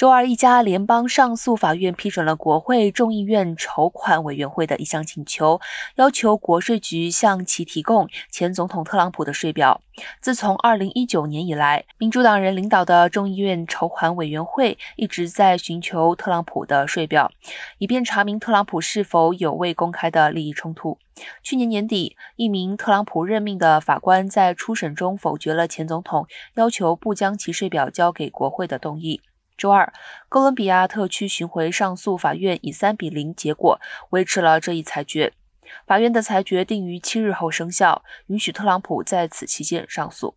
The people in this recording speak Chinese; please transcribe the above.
周二，一家联邦上诉法院批准了国会众议院筹款委员会的一项请求，要求国税局向其提供前总统特朗普的税表。自从2019年以来，民主党人领导的众议院筹款委员会一直在寻求特朗普的税表，以便查明特朗普是否有未公开的利益冲突。去年年底，一名特朗普任命的法官在初审中否决了前总统要求不将其税表交给国会的动议。周二，哥伦比亚特区巡回上诉法院以三比零结果维持了这一裁决。法院的裁决定于七日后生效，允许特朗普在此期间上诉。